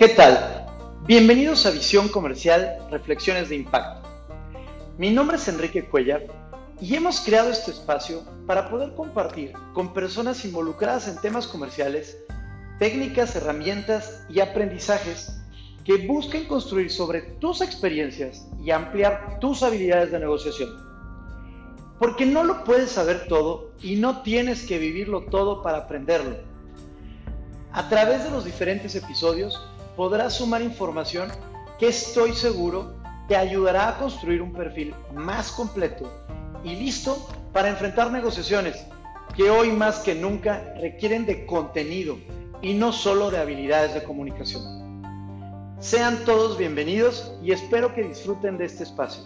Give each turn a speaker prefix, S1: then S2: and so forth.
S1: ¿Qué tal? Bienvenidos a Visión Comercial, Reflexiones de Impacto. Mi nombre es Enrique Cuellar y hemos creado este espacio para poder compartir con personas involucradas en temas comerciales técnicas, herramientas y aprendizajes que busquen construir sobre tus experiencias y ampliar tus habilidades de negociación. Porque no lo puedes saber todo y no tienes que vivirlo todo para aprenderlo. A través de los diferentes episodios podrás sumar información que estoy seguro te ayudará a construir un perfil más completo y listo para enfrentar negociaciones que hoy más que nunca requieren de contenido y no solo de habilidades de comunicación. Sean todos bienvenidos y espero que disfruten de este espacio.